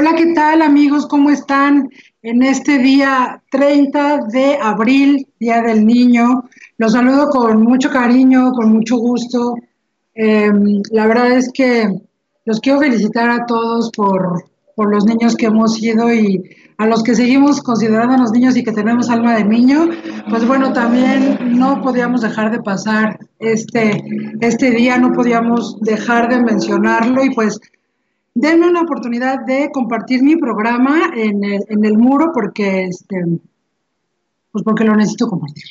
Hola, ¿qué tal amigos? ¿Cómo están? En este día 30 de abril, Día del Niño, los saludo con mucho cariño, con mucho gusto. Eh, la verdad es que los quiero felicitar a todos por, por los niños que hemos sido y a los que seguimos considerando los niños y que tenemos alma de niño, pues bueno, también no podíamos dejar de pasar este, este día, no podíamos dejar de mencionarlo y pues denme una oportunidad de compartir mi programa en el, muro porque, este, pues porque lo necesito compartir.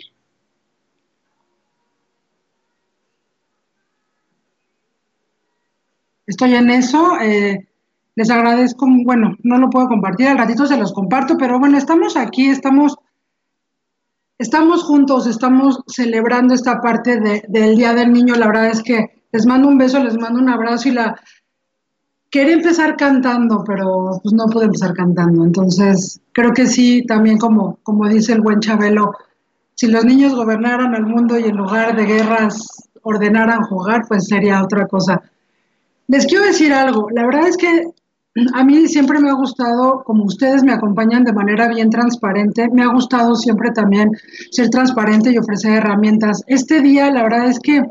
Estoy en eso. Eh, les agradezco, bueno, no lo puedo compartir, al ratito se los comparto, pero bueno, estamos aquí, estamos, estamos juntos, estamos celebrando esta parte de, del Día del Niño. La verdad es que les mando un beso, les mando un abrazo y la, Quería empezar cantando, pero pues no pude empezar cantando. Entonces, creo que sí, también como, como dice el buen Chabelo, si los niños gobernaran el mundo y en lugar de guerras ordenaran jugar, pues sería otra cosa. Les quiero decir algo, la verdad es que a mí siempre me ha gustado, como ustedes me acompañan de manera bien transparente, me ha gustado siempre también ser transparente y ofrecer herramientas. Este día, la verdad es que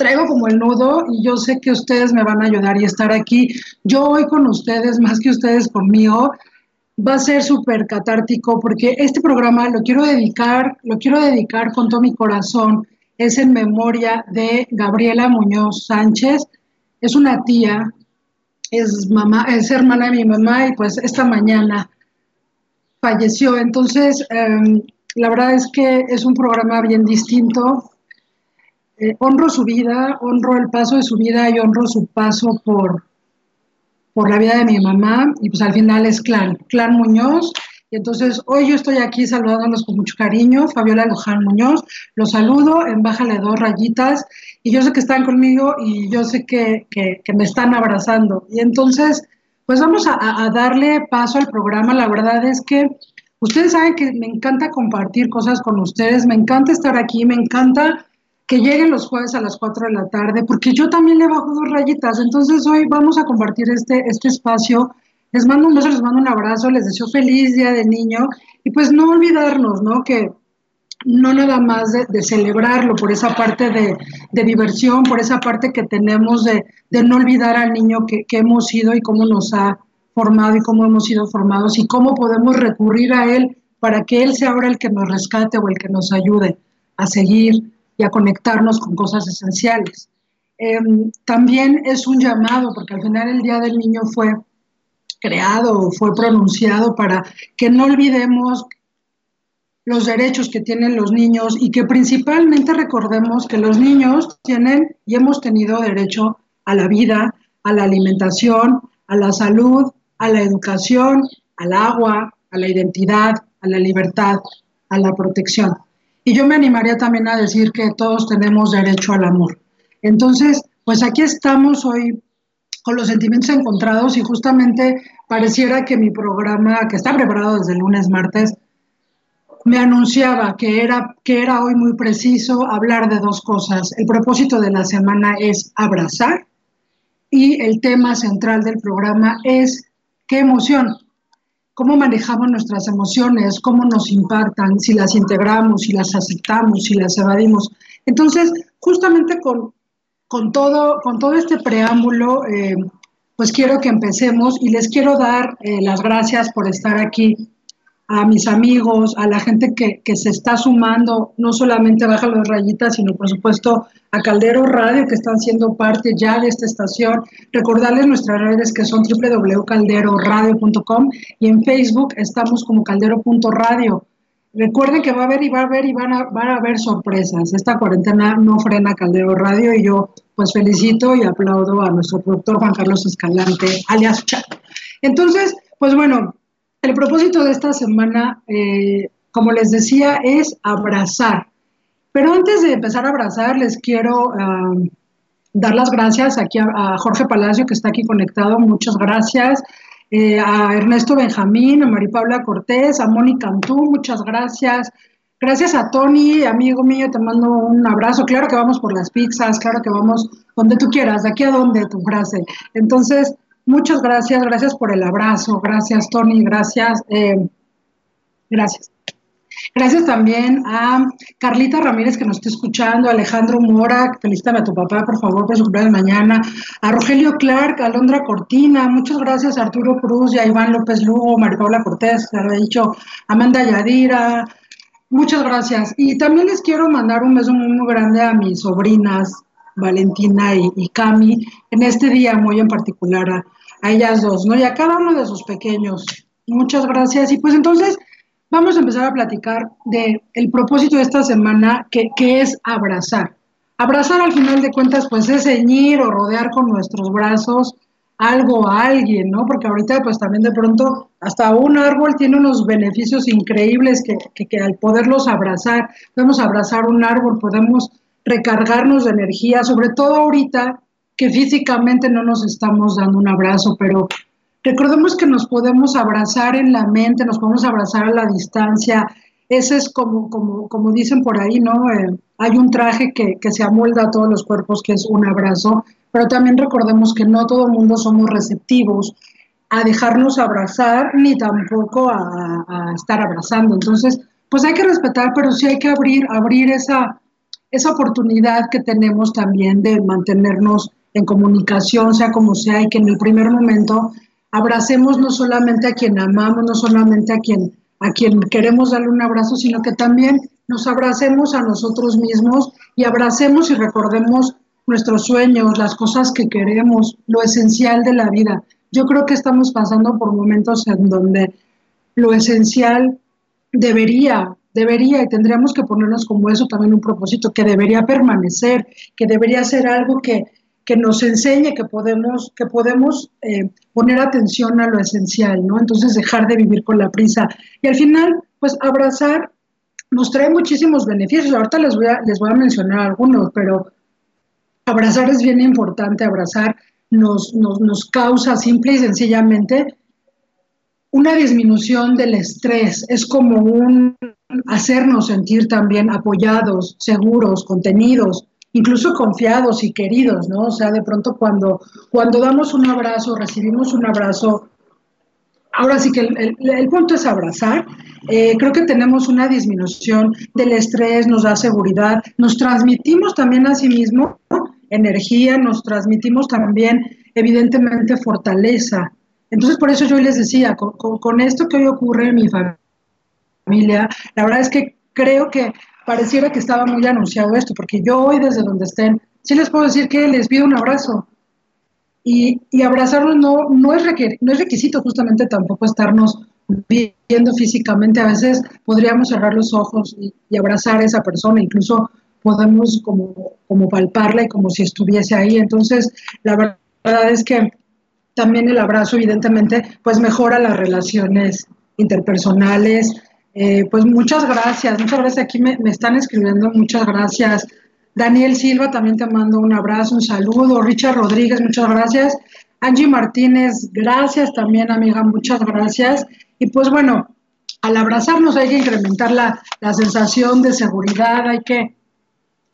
traigo como el nudo y yo sé que ustedes me van a ayudar y estar aquí. Yo hoy con ustedes, más que ustedes conmigo, va a ser súper catártico porque este programa lo quiero dedicar, lo quiero dedicar con todo mi corazón. Es en memoria de Gabriela Muñoz Sánchez. Es una tía, es mamá, es hermana de mi mamá y pues esta mañana falleció. Entonces, eh, la verdad es que es un programa bien distinto honro su vida, honro el paso de su vida y honro su paso por, por la vida de mi mamá y pues al final es clan, clan Muñoz. Y entonces hoy yo estoy aquí saludándolos con mucho cariño, Fabiola Luján Muñoz, los saludo en Bájale dos rayitas y yo sé que están conmigo y yo sé que, que, que me están abrazando. Y entonces, pues vamos a, a darle paso al programa. La verdad es que ustedes saben que me encanta compartir cosas con ustedes, me encanta estar aquí, me encanta que lleguen los jueves a las 4 de la tarde, porque yo también le bajo dos rayitas. Entonces hoy vamos a compartir este, este espacio. Les mando un beso, les mando un abrazo, les deseo feliz Día del Niño y pues no olvidarnos, ¿no? Que no nada más de, de celebrarlo por esa parte de, de, diversión, por esa parte que tenemos de, de no olvidar al niño que hemos sido y cómo nos ha formado y cómo hemos sido formados y cómo podemos recurrir a él para que él sea ahora el que nos rescate o el que nos ayude a seguir y a conectarnos con cosas esenciales. Eh, también es un llamado, porque al final el Día del Niño fue creado, fue pronunciado para que no olvidemos los derechos que tienen los niños y que principalmente recordemos que los niños tienen y hemos tenido derecho a la vida, a la alimentación, a la salud, a la educación, al agua, a la identidad, a la libertad, a la protección. Y yo me animaría también a decir que todos tenemos derecho al amor. Entonces, pues aquí estamos hoy con los sentimientos encontrados y justamente pareciera que mi programa, que está preparado desde el lunes, martes, me anunciaba que era, que era hoy muy preciso hablar de dos cosas. El propósito de la semana es abrazar y el tema central del programa es qué emoción cómo manejamos nuestras emociones, cómo nos impactan, si las integramos, si las aceptamos, si las evadimos. Entonces, justamente con, con, todo, con todo este preámbulo, eh, pues quiero que empecemos y les quiero dar eh, las gracias por estar aquí a mis amigos, a la gente que, que, se está sumando, no solamente Baja los Rayitas, sino por supuesto a Caldero Radio, que están siendo parte ya de esta estación. Recordarles nuestras redes que son www.calderoradio.com y en Facebook estamos como caldero.radio. Recuerden que va a haber y va a haber y van a, van a haber sorpresas. Esta cuarentena no frena Caldero Radio y yo pues felicito y aplaudo a nuestro productor Juan Carlos Escalante, alias Chat. Entonces, pues bueno, el propósito de esta semana, eh, como les decía, es abrazar. Pero antes de empezar a abrazar, les quiero uh, dar las gracias aquí a, Jorge Palacio, que está aquí conectado. Muchas gracias. Eh, a Ernesto Benjamín, a Maripaula Cortés, a Mónica Antú, muchas gracias. Gracias a Tony, amigo mío, te mando un abrazo. Claro que vamos por las pizzas, claro que vamos donde tú quieras, de aquí a donde tu frase. Entonces, Muchas gracias, gracias por el abrazo, gracias Tony, gracias, eh, gracias. Gracias también a Carlita Ramírez que nos está escuchando, a Alejandro Mora, felicítame a tu papá, por favor, por su cumpleaños mañana, a Rogelio Clark, a Alondra Cortina, muchas gracias a Arturo Cruz y a Iván López Lugo, María Paula Cortés, que lo he dicho, Amanda Yadira, muchas gracias. Y también les quiero mandar un beso muy, grande a mis sobrinas, Valentina y, Cami, en este día muy en particular a, a ellas dos, ¿no? Y a cada uno de sus pequeños. Muchas gracias. Y pues entonces vamos a empezar a platicar del el propósito de esta semana, que, que, es abrazar. Abrazar al final de cuentas, pues es ceñir o rodear con nuestros brazos algo a alguien, ¿no? Porque ahorita, pues también de pronto, hasta un árbol tiene unos beneficios increíbles que, que, que al poderlos abrazar, podemos abrazar un árbol, podemos recargarnos de energía, sobre todo ahorita que físicamente no nos estamos dando un abrazo, pero Recordemos que nos podemos abrazar en la mente, nos podemos abrazar a la distancia. Ese es como, como, como dicen por ahí, ¿no? Eh, hay un traje que, que, se amolda a todos los cuerpos, que es un abrazo, pero también recordemos que no todo el mundo somos receptivos a dejarnos abrazar, ni tampoco a, a, estar abrazando. Entonces, pues hay que respetar, pero sí hay que abrir, abrir esa, esa oportunidad que tenemos también de mantenernos en comunicación, sea como sea, y que en el primer momento abracemos no solamente a quien amamos, no solamente a quien, a quien queremos darle un abrazo, sino que también nos abracemos a nosotros mismos y abracemos y recordemos nuestros sueños, las cosas que queremos, lo esencial de la vida. Yo creo que estamos pasando por momentos en donde lo esencial debería, debería y tendríamos que ponernos como eso también un propósito, que debería permanecer, que debería ser algo que, que nos enseñe que podemos, que podemos eh, poner atención a lo esencial, ¿no? Entonces dejar de vivir con la prisa. Y al final, pues abrazar nos trae muchísimos beneficios. Ahorita les voy a, les voy a mencionar algunos, pero abrazar es bien importante, abrazar nos, nos, nos causa simple y sencillamente una disminución del estrés, es como un hacernos sentir también apoyados, seguros, contenidos, incluso confiados y queridos, ¿no? O sea, de pronto cuando, cuando damos un abrazo, recibimos un abrazo, ahora sí que el, el, punto es abrazar, eh, creo que tenemos una disminución del estrés, nos da seguridad, nos transmitimos también a sí mismo energía, nos transmitimos también evidentemente fortaleza. Entonces, por eso yo les decía, con, con, con esto que hoy ocurre en mi familia, la verdad es que creo que pareciera que estaba muy anunciado esto, porque yo hoy desde donde estén, sí les puedo decir que les pido un abrazo. Y, y abrazarlos no, no, es requer, no es requisito justamente tampoco estarnos viendo físicamente. A veces podríamos cerrar los ojos y, y abrazar a esa persona, incluso podemos como, como palparla y como si estuviese ahí. Entonces, la verdad es que también el abrazo evidentemente pues mejora las relaciones interpersonales, eh, pues muchas gracias, muchas gracias. Aquí me, me, están escribiendo, muchas gracias. Daniel Silva, también te mando un abrazo, un saludo. Richard Rodríguez, muchas gracias. Angie Martínez, gracias también, amiga, muchas gracias. Y pues bueno, al abrazarnos hay que incrementar la, la sensación de seguridad, hay que,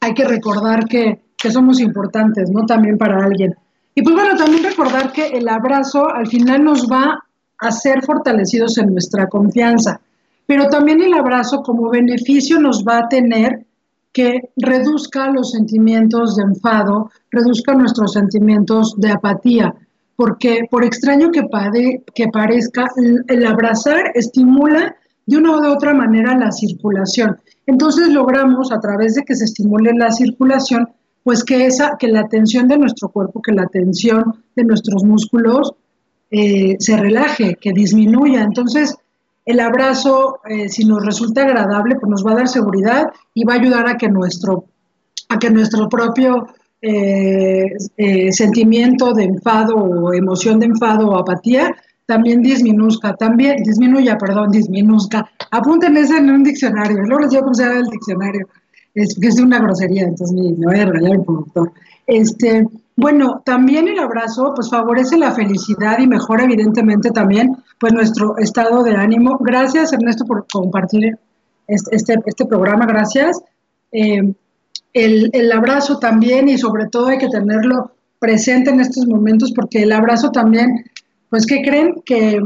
hay que recordar que, que somos importantes, ¿no? También para alguien. Y pues bueno, también recordar que el abrazo al final nos va a ser fortalecidos en nuestra confianza pero también el abrazo como beneficio nos va a tener que reduzca los sentimientos de enfado, reduzca nuestros sentimientos de apatía, porque por extraño que, pare, que parezca, el abrazar estimula de una u otra manera la circulación. Entonces logramos a través de que se estimule la circulación, pues que esa, que la tensión de nuestro cuerpo, que la tensión de nuestros músculos eh, se relaje, que disminuya. Entonces, el abrazo, eh, si nos resulta agradable, pues nos va a dar seguridad y va a ayudar a que nuestro, a que nuestro propio eh, eh, sentimiento de enfado o emoción de enfado o apatía también disminuzca, también disminuya, perdón, disminuzca. Apúntenme eso en un diccionario, luego les digo cómo se llama el diccionario, es que es una grosería, entonces me, voy a regalar el productor. Este, bueno, también el abrazo pues favorece la felicidad y mejora evidentemente también pues nuestro estado de ánimo. Gracias Ernesto por compartir este, este programa, gracias. Eh, el, el, abrazo también y sobre todo hay que tenerlo presente en estos momentos porque el abrazo también, pues, ¿qué creen? Que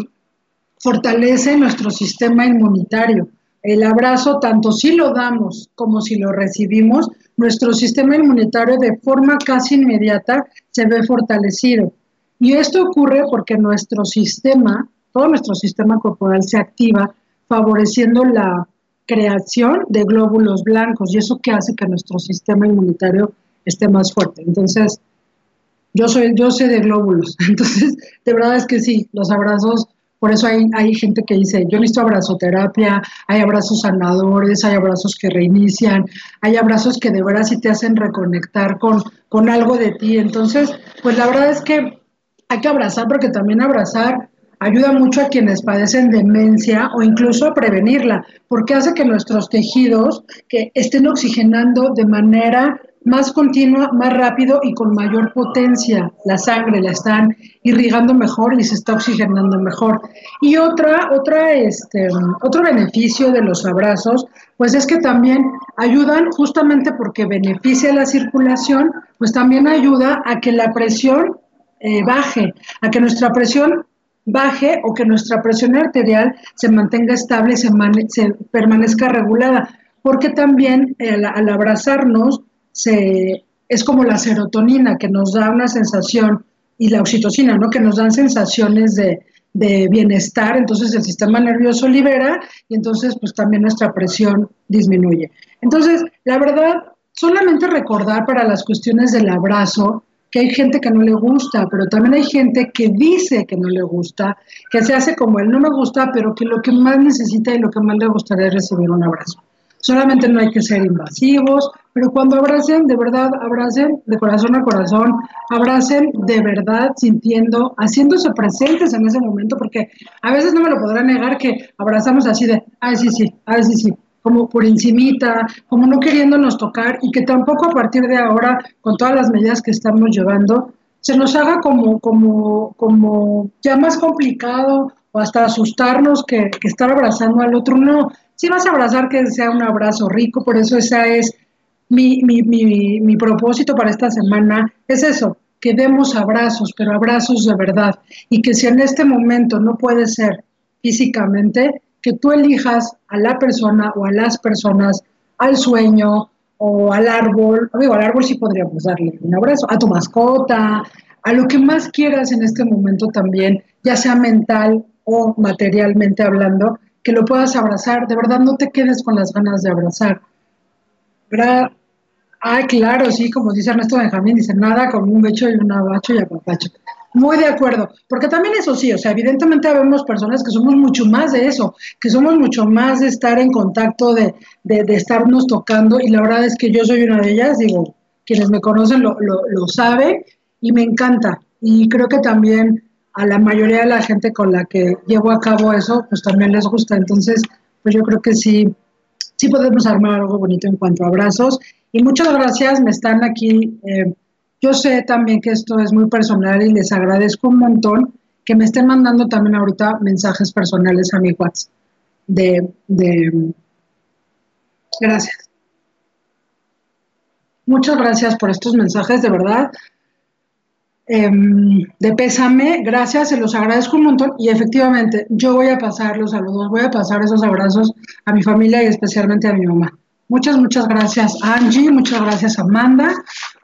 fortalece nuestro sistema inmunitario. El abrazo, tanto si lo damos como si lo recibimos, nuestro sistema inmunitario de forma casi inmediata se ve fortalecido. Y esto ocurre porque nuestro sistema, todo nuestro sistema corporal se activa favoreciendo la creación de glóbulos blancos y eso que hace que nuestro sistema inmunitario esté más fuerte. Entonces, yo soy, yo sé de glóbulos, entonces de verdad es que sí, los abrazos, por eso hay, hay gente que dice, yo necesito abrazoterapia, hay abrazos sanadores, hay abrazos que reinician, hay abrazos que de verdad sí te hacen reconectar con, con algo de ti. Entonces, pues la verdad es que hay que abrazar porque también abrazar ayuda mucho a quienes padecen demencia o incluso a prevenirla, porque hace que nuestros tejidos que estén oxigenando de manera más continua, más rápido y con mayor potencia. La sangre la están irrigando mejor y se está oxigenando mejor. Y otra, otra, este, otro beneficio de los abrazos, pues es que también ayudan justamente porque beneficia la circulación, pues también ayuda a que la presión eh, baje, a que nuestra presión baje o que nuestra presión arterial se mantenga estable y se, se permanezca regulada, porque también al abrazarnos se, es como la serotonina que nos da una sensación y la oxitocina, ¿no? Que nos dan sensaciones de, de bienestar, entonces el sistema nervioso libera y entonces pues también nuestra presión disminuye. Entonces, la verdad, solamente recordar para las cuestiones del abrazo, que hay gente que no le gusta, pero también hay gente que dice que no le gusta, que se hace como él no me gusta, pero que lo que más necesita y lo que más le gustaría es recibir un abrazo. Solamente no hay que ser invasivos, pero cuando abracen, de verdad, abracen de corazón a corazón, abracen de verdad sintiendo, haciéndose presentes en ese momento, porque a veces no me lo podrán negar que abrazamos así de, ay, sí, sí, ay, sí, sí, como por encimita, como no queriéndonos tocar y que tampoco a partir de ahora, con todas las medidas que estamos llevando, se nos haga como, como, como ya más complicado o hasta asustarnos que, que estar abrazando al otro. No, si vas a abrazar, que sea un abrazo rico, por eso esa es mi, mi, mi, mi propósito para esta semana, es eso, que demos abrazos, pero abrazos de verdad, y que si en este momento no puede ser físicamente, que tú elijas a la persona o a las personas, al sueño o al árbol, digo, al árbol sí podríamos darle un abrazo, a tu mascota, a lo que más quieras en este momento también, ya sea mental o materialmente hablando, que lo puedas abrazar, de verdad no te quedes con las ganas de abrazar. ¿Verdad? Ah, claro, sí, como dice Ernesto Benjamín, dice nada como un becho y un abacho y apapacho. Muy de acuerdo, porque también eso sí, o sea, evidentemente vemos personas que somos mucho más de eso, que somos mucho más de estar en contacto, de, de, de estarnos tocando, y la verdad es que yo soy una de ellas, digo, quienes me conocen lo, lo, lo saben, y me encanta, y creo que también a la mayoría de la gente con la que llevo a cabo eso, pues también les gusta, entonces, pues yo creo que sí, sí podemos armar algo bonito en cuanto a abrazos, y muchas gracias, me están aquí... Eh, yo sé también que esto es muy personal y les agradezco un montón que me estén mandando también ahorita mensajes personales a mi WhatsApp. De, de, gracias. Muchas gracias por estos mensajes, de verdad. Eh, de pésame, gracias, se los agradezco un montón y efectivamente yo voy a pasar los saludos, voy a pasar esos abrazos a mi familia y especialmente a mi mamá. Muchas, muchas gracias Angie, muchas gracias Amanda,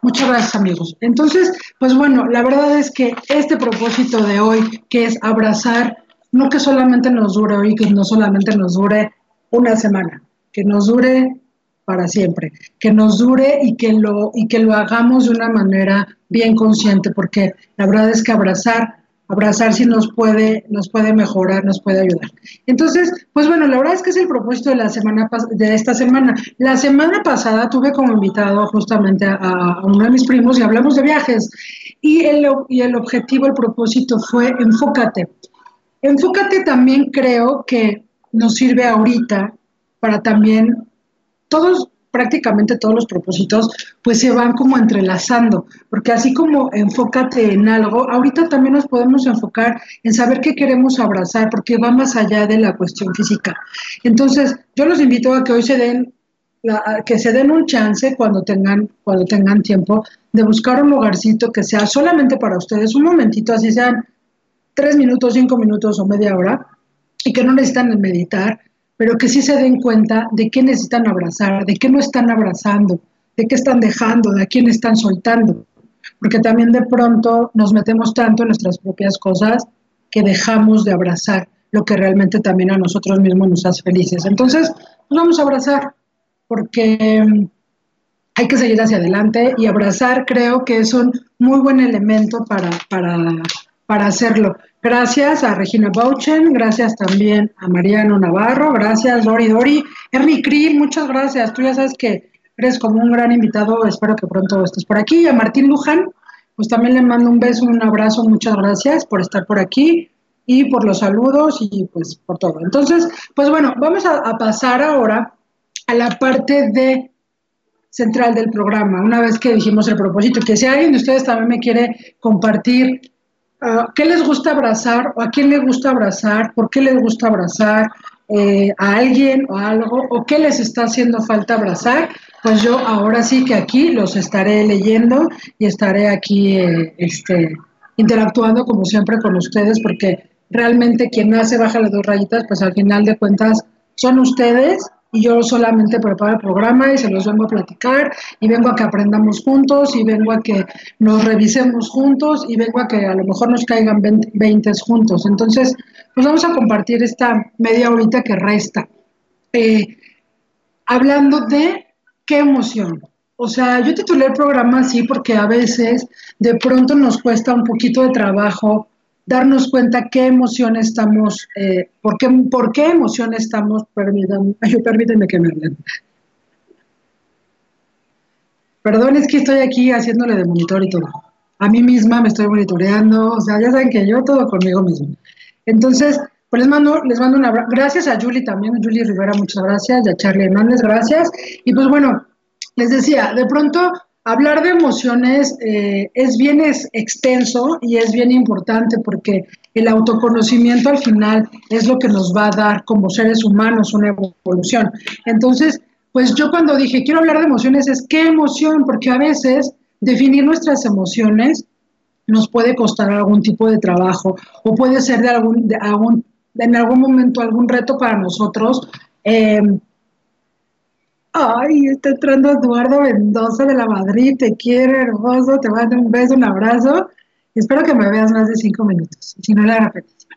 muchas gracias amigos. Entonces, pues bueno, la verdad es que este propósito de hoy, que es abrazar, no que solamente nos dure hoy, que no solamente nos dure una semana, que nos dure para siempre, que nos dure y que lo, y que lo hagamos de una manera bien consciente, porque la verdad es que abrazar abrazar si nos puede, nos puede mejorar, nos puede ayudar. Entonces, pues bueno, la verdad es que es el propósito de la semana de esta semana. La semana pasada tuve como invitado justamente a, a uno de mis primos y hablamos de viajes. Y el, y el objetivo, el propósito fue enfócate. Enfócate también creo que nos sirve ahorita para también todos prácticamente todos los propósitos pues se van como entrelazando, porque así como enfócate en algo, ahorita también nos podemos enfocar en saber qué queremos abrazar, porque va más allá de la cuestión física. Entonces, yo los invito a que hoy se den que se den un chance cuando tengan, cuando tengan tiempo de buscar un lugarcito que sea solamente para ustedes, un momentito, así sean tres minutos, cinco minutos o media hora, y que no necesitan meditar, pero que sí se den cuenta de qué necesitan abrazar, de qué no están abrazando, de qué están dejando, de a quién están soltando. Porque también de pronto nos metemos tanto en nuestras propias cosas que dejamos de abrazar lo que realmente también a nosotros mismos nos hace felices. Entonces, nos vamos a abrazar, porque mm, hay que seguir hacia adelante y abrazar creo que es un muy buen elemento para, para, para hacerlo. Gracias a Regina Bauchen, gracias también a Mariano Navarro, gracias Dori Dori, Ernie Krill, muchas gracias. Tú ya sabes que eres como un gran invitado, espero que pronto estés por aquí. A Martín Luján, pues también le mando un beso, un abrazo, muchas gracias por estar por aquí y por los saludos y pues por todo. Entonces, pues bueno, vamos a, a pasar ahora a la parte de central del programa, una vez que dijimos el propósito, que si alguien de ustedes también me quiere compartir uh, qué les gusta abrazar o a quién le gusta abrazar, por qué les gusta abrazar eh, a alguien o algo, o qué les está haciendo falta abrazar, pues yo ahora sí que aquí los estaré leyendo y estaré aquí eh, este, interactuando como siempre con ustedes, porque realmente quien hace baja las dos rayitas, pues al final de cuentas son ustedes y yo solamente preparo el programa y se los vengo a platicar y vengo a que aprendamos juntos y vengo a que nos revisemos juntos y vengo a que a lo mejor nos caigan 20, juntos. Entonces, pues vamos a compartir esta media horita que resta. Eh, hablando de qué emoción. O sea, yo titulé el programa así porque a veces de pronto nos cuesta un poquito de trabajo darnos cuenta qué emoción estamos, eh, por, qué, por qué emoción estamos, permítanme, permítanme que me hablen. Perdón, es que estoy aquí haciéndole de monitor y todo. A mí misma me estoy monitoreando, o sea, ya saben que yo todo conmigo mismo. Entonces, pues les mando, les mando un abrazo. Gracias a Julie también, Julie Rivera, muchas gracias, y a Charlie Hernández, gracias. Y pues bueno, les decía, de pronto Hablar de emociones eh, es bien extenso y es bien importante porque el autoconocimiento al final es lo que nos va a dar como seres humanos una evolución. Entonces, pues yo cuando dije quiero hablar de emociones es qué emoción, porque a veces definir nuestras emociones nos puede costar algún tipo de trabajo o puede ser de algún, de algún en algún momento algún reto para nosotros. Eh, Ay, está entrando Eduardo Mendoza de la Madrid, te quiero, hermoso, te mando un beso, un abrazo. Espero que me veas más de cinco minutos, si no la repetición.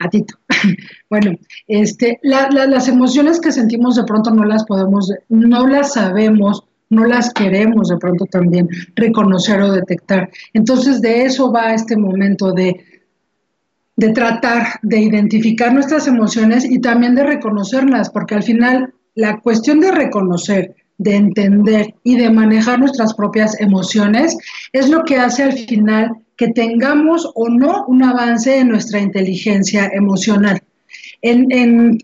A Tito. Bueno, este, las emociones que sentimos de pronto no las podemos, no las sabemos, no las queremos de pronto también reconocer o detectar. Entonces de eso va este momento de, de tratar de identificar nuestras emociones y también de reconocerlas, porque al final la cuestión de reconocer, de entender y de manejar nuestras propias emociones es lo que hace al final que tengamos o no un avance en nuestra inteligencia emocional.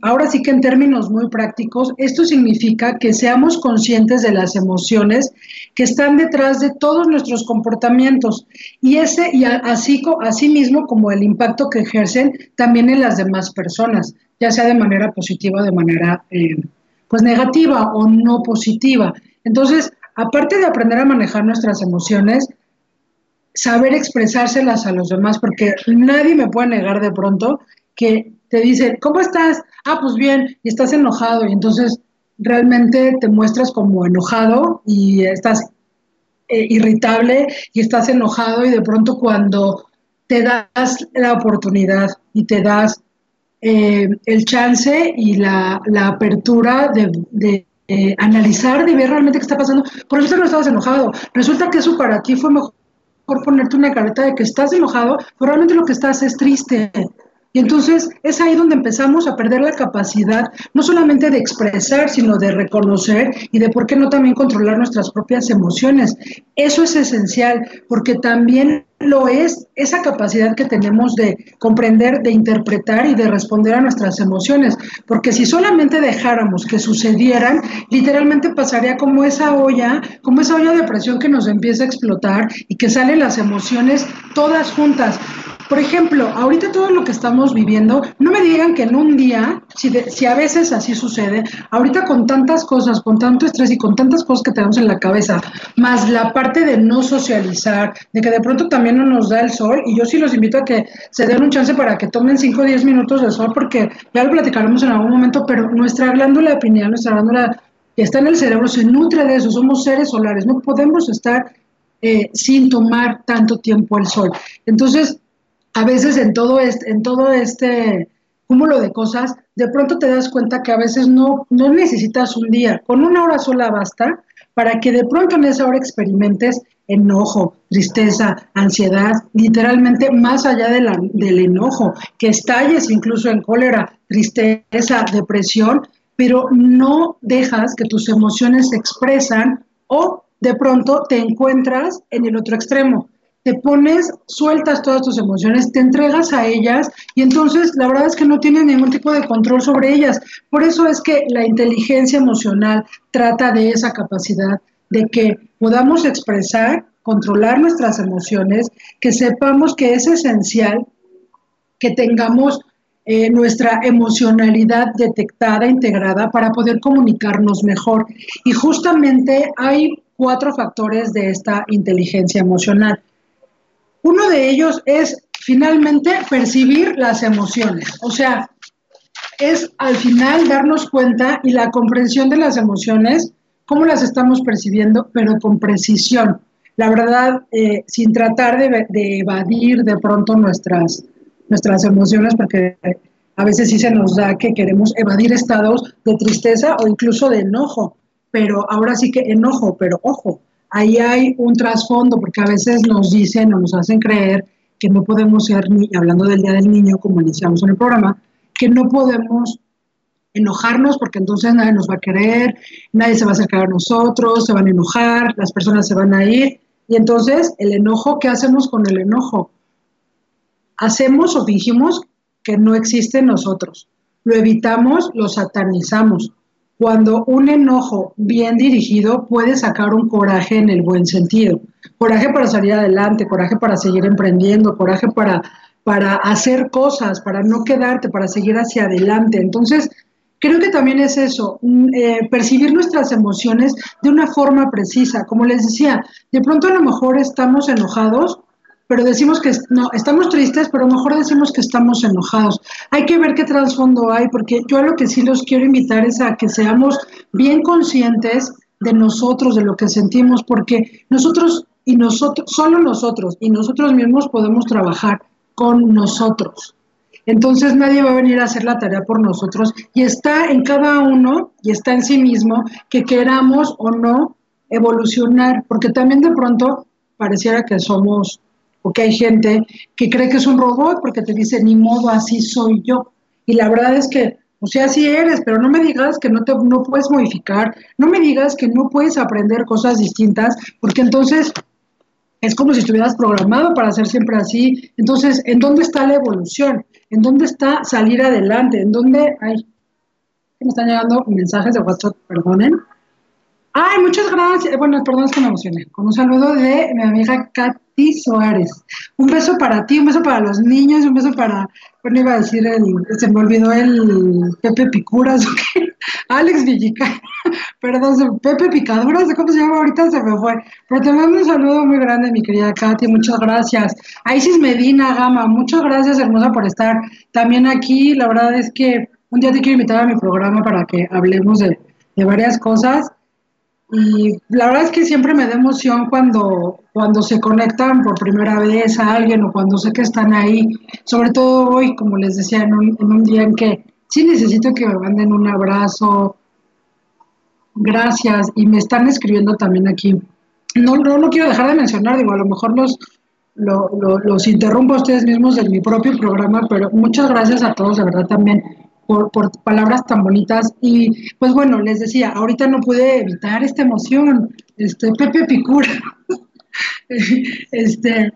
Ahora sí que en términos muy prácticos, esto significa que seamos conscientes de las emociones que están detrás de todos nuestros comportamientos y ese y así, así mismo como el impacto que ejercen también en las demás personas, ya sea de manera positiva o de manera eh, pues negativa o no positiva. Entonces, aparte de aprender a manejar nuestras emociones, saber expresárselas a los demás, porque nadie me puede negar de pronto que te dice, ¿cómo estás? Ah, pues bien, y estás enojado, y entonces realmente te muestras como enojado y estás eh, irritable y estás enojado y de pronto cuando te das la oportunidad y te das eh, el chance y la, apertura de, analizar, de ver realmente qué está pasando. Por eso no estabas enojado. Resulta que eso para ti fue mejor ponerte una careta de que estás enojado, pero realmente lo que estás es triste. Y entonces es ahí donde empezamos a perder la capacidad no solamente de expresar, sino de reconocer y de por qué no también controlar nuestras propias emociones. Eso es esencial, porque también lo es esa capacidad que tenemos de comprender, de interpretar y de responder a nuestras emociones, porque si solamente dejáramos que sucedieran, literalmente pasaría como esa olla, como esa olla de presión que nos empieza a explotar y que salen las emociones todas juntas. Por ejemplo, ahorita todo lo que estamos viviendo, no me digan que en un día, si, si a veces así sucede, ahorita con tantas cosas, con tanto estrés y con tantas cosas que tenemos en la cabeza, más la parte de no socializar, de que de pronto también no nos da el sol, y yo sí los invito a que se den un chance para que tomen 5 o 10 minutos de sol, porque ya lo platicaremos en algún momento, pero nuestra glándula pineal, nuestra glándula que está en el cerebro, se nutre de eso, somos seres solares, no podemos estar eh, sin tomar tanto tiempo el sol. Entonces, a veces en todo este, en todo este cúmulo de cosas, de pronto te das cuenta que a veces no, no necesitas un día, con una hora sola basta para que de pronto en esa hora experimentes enojo, tristeza, ansiedad, literalmente más allá del enojo, que estalles incluso en cólera, tristeza, depresión, pero no dejas que tus emociones se expresan o de pronto te encuentras en el otro extremo, te pones, sueltas todas tus emociones, te entregas a ellas y entonces la verdad es que no tienes ningún tipo de control sobre ellas. Por eso es que la inteligencia emocional trata de esa capacidad de que podamos expresar, controlar nuestras emociones, que sepamos que es esencial que tengamos eh, nuestra emocionalidad detectada, integrada, para poder comunicarnos mejor. Y justamente hay cuatro factores de esta inteligencia emocional. Uno de ellos es finalmente percibir las emociones, o sea, es al final darnos cuenta y la comprensión de las emociones, cómo las estamos percibiendo, pero con precisión. La verdad, eh, sin tratar de, de, evadir de pronto nuestras, nuestras emociones, porque a veces sí se nos da que queremos evadir estados de tristeza o incluso de enojo, pero ahora sí que enojo, pero ojo, ahí hay un trasfondo, porque a veces nos dicen o nos hacen creer que no podemos ser, ni hablando del Día del Niño, como iniciamos en el programa, que no podemos enojarnos porque entonces nadie nos va a querer, nadie se va a acercar a nosotros, se van a enojar, las personas se van a ir. Y entonces, el enojo, ¿qué hacemos con el enojo? Hacemos o fingimos que no existe en nosotros. Lo evitamos, lo satanizamos cuando un enojo bien dirigido puede sacar un coraje en el buen sentido. Coraje para salir adelante, coraje para seguir emprendiendo, coraje para, para hacer cosas, para no quedarte, para seguir hacia adelante. Entonces, creo que también es eso, mm, eh, percibir nuestras emociones de una forma precisa. Como les decía, de pronto a lo mejor estamos enojados pero decimos que no, estamos tristes, pero mejor decimos que estamos enojados. Hay que ver qué trasfondo hay, porque yo a lo que sí los quiero invitar es a que seamos bien conscientes de nosotros, de lo que sentimos, porque nosotros y nosotros, solo nosotros y nosotros mismos podemos trabajar con nosotros. Entonces nadie va a venir a hacer la tarea por nosotros y está en cada uno y está en sí mismo que queramos o no evolucionar, porque también de pronto pareciera que somos porque hay gente que cree que es un robot porque te dice, ni modo, así soy yo. Y la verdad es que, o sea, así eres, pero no me digas que no, te, no puedes modificar, no me digas que no puedes aprender cosas distintas, porque entonces es como si estuvieras programado para ser siempre así. Entonces, ¿en dónde está la evolución? ¿En dónde está salir adelante? ¿En dónde hay? Me están llegando mensajes de WhatsApp, perdonen. Ay, muchas gracias. Bueno, perdón, es que me emocioné. Con un saludo de mi amiga Katy Suárez. Un beso para ti, un beso para los niños, un beso para, bueno, iba a decir, el, se me olvidó el Pepe Picuras, Alex Villica, perdón, Pepe Picaduras, ¿cómo se llama? Ahorita se me fue. Pero te mando un saludo muy grande, mi querida Katy, muchas gracias. A Isis Medina Gama, muchas gracias, hermosa, por estar también aquí. La verdad es que un día te quiero invitar a mi programa para que hablemos de, de varias cosas. Y la verdad es que siempre me da emoción cuando, cuando se conectan por primera vez a alguien o cuando sé que están ahí, sobre todo hoy, como les decía, en un, en un día en que sí necesito que me manden un abrazo. Gracias. Y me están escribiendo también aquí. No, no, no quiero dejar de mencionar, digo, a lo mejor los, lo, lo, los interrumpo a ustedes mismos en mi propio programa, pero muchas gracias a todos, de verdad también por, por, palabras tan bonitas. Y pues bueno, les decía, ahorita no pude evitar esta emoción, este Pepe Picura, este,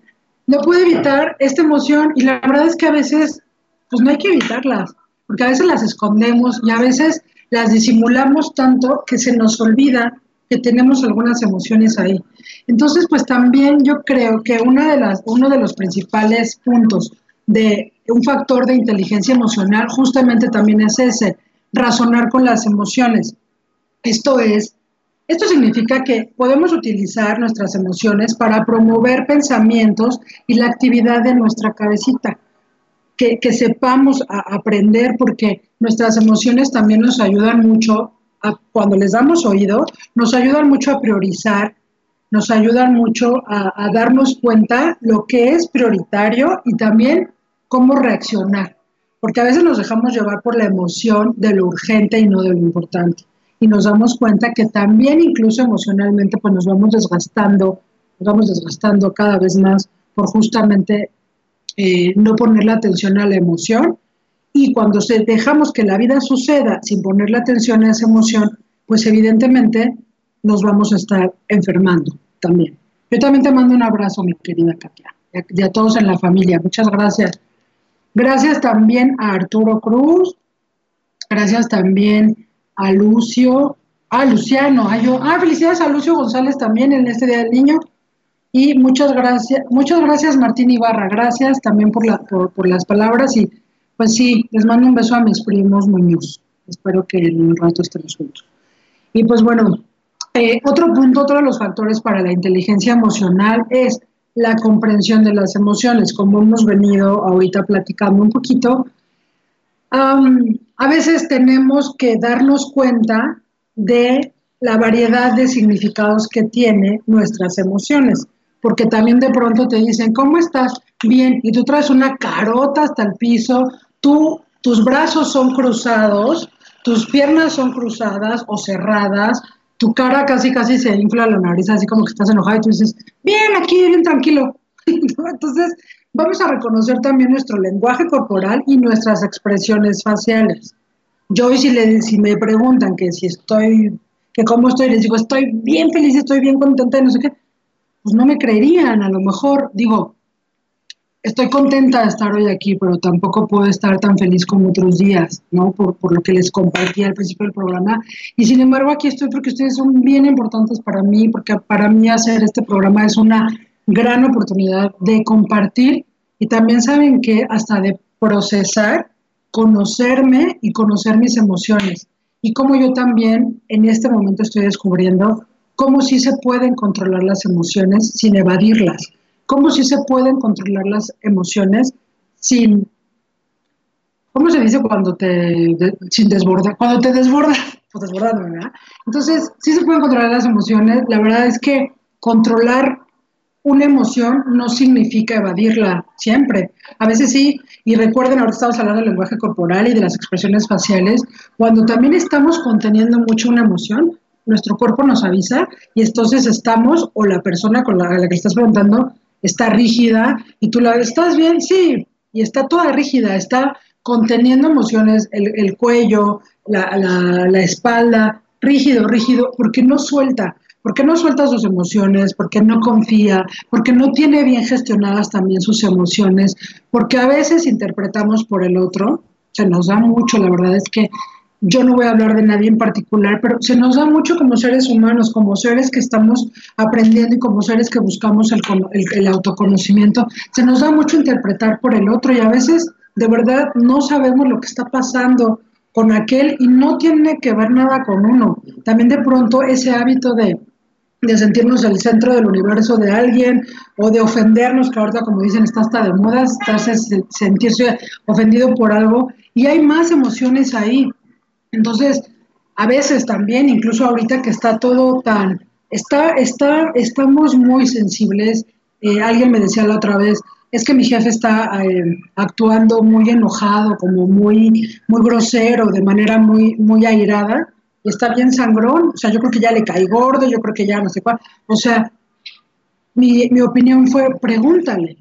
no pude evitar esta emoción y la verdad es que a veces, pues no hay que evitarlas, porque a veces las escondemos y a veces las disimulamos tanto que se nos olvida que tenemos algunas emociones ahí. Entonces, pues también yo creo que una de las, uno de los principales puntos de un factor de inteligencia emocional justamente también es ese, razonar con las emociones. Esto es, esto significa que podemos utilizar nuestras emociones para promover pensamientos y la actividad de nuestra cabecita. Que, que sepamos aprender porque nuestras emociones también nos ayudan mucho cuando les damos oído, nos ayudan mucho a priorizar, nos ayudan mucho a, darnos cuenta lo que es prioritario y también cómo reaccionar, porque a veces nos dejamos llevar por la emoción de lo urgente y no de lo importante. Y nos damos cuenta que también incluso emocionalmente pues nos vamos desgastando, nos vamos desgastando cada vez más por justamente eh, no poner la atención a la emoción y cuando dejamos que la vida suceda sin ponerle atención a esa emoción, pues evidentemente nos vamos a estar enfermando también. Yo también te mando un abrazo, mi querida Katia, y a todos en la familia. Muchas gracias. Gracias también a Arturo Cruz. Gracias también a Lucio. A Luciano. A yo. Ah, felicidades a Lucio González también en este Día del Niño. Y muchas gracias, muchas gracias Martín Ibarra. Gracias también por, la, por, las palabras y pues sí, les mando un beso a mis primos Muñoz. Espero que en un rato estemos juntos. Y pues bueno, eh, otro punto, otro de los factores para la inteligencia emocional es la comprensión de las emociones, como hemos venido ahorita platicando un poquito. a veces tenemos que darnos cuenta de la variedad de significados que tiene nuestras emociones, porque también de pronto te dicen, ¿cómo estás? Bien, y tú traes una carota hasta el piso, tú, tus brazos son cruzados, tus piernas son cruzadas o cerradas, tu cara casi casi se infla la nariz, así como que estás enojado y tú dices, bien, aquí, bien tranquilo. Entonces, vamos a reconocer también nuestro lenguaje corporal y nuestras expresiones faciales. Yo si, le, si me preguntan que si estoy, que cómo estoy, les digo, estoy bien feliz, estoy bien contenta no sé qué, pues no me creerían, a lo mejor, digo, estoy contenta de estar hoy aquí, pero tampoco puedo estar tan feliz como otros días, ¿no? Por, lo que les compartí al principio del programa. Y sin embargo, aquí estoy porque ustedes son bien importantes para mí, porque para mí hacer este programa es una gran oportunidad de compartir y también saben que hasta de procesar, conocerme y conocer mis emociones. Y como yo también en este momento estoy descubriendo cómo sí se pueden controlar las emociones sin evadirlas cómo sí se pueden controlar las emociones sin, ¿cómo se dice cuando te, sin desbordar? Cuando te desborda, pues desbordando, ¿verdad? Entonces, sí se pueden controlar las emociones. La verdad es que controlar una emoción no significa evadirla siempre. A veces sí, y recuerden, ahora estamos hablando del lenguaje corporal y de las expresiones faciales, cuando también estamos conteniendo mucho una emoción, nuestro cuerpo nos avisa y entonces estamos, o la persona con la, la que estás preguntando, está rígida y tú la ¿estás bien? Sí, y está toda rígida, está conteniendo emociones, el, cuello, la, la, espalda, rígido, rígido, porque no suelta, porque no suelta sus emociones, porque no confía, porque no tiene bien gestionadas también sus emociones, porque a veces interpretamos por el otro, se nos da mucho, la verdad es que yo no voy a hablar de nadie en particular, pero se nos da mucho como seres humanos, como seres que estamos aprendiendo y como seres que buscamos el, el, autoconocimiento, se nos da mucho interpretar por el otro y a veces de verdad no sabemos lo que está pasando con aquel y no tiene que ver nada con uno. También de pronto ese hábito de, de sentirnos el centro del universo de alguien o de ofendernos, que ahorita como dicen está hasta de moda, sentirse ofendido por algo y hay más emociones ahí entonces, a veces también, incluso ahorita que está todo tan, está, está, estamos muy sensibles. Eh, alguien me decía la otra vez, es que mi jefe está eh, actuando muy enojado, como muy, muy grosero, de manera muy, muy airada, y está bien sangrón, o sea, yo creo que ya le cae gordo, yo creo que ya no sé cuál, o sea, mi, mi opinión fue, pregúntale,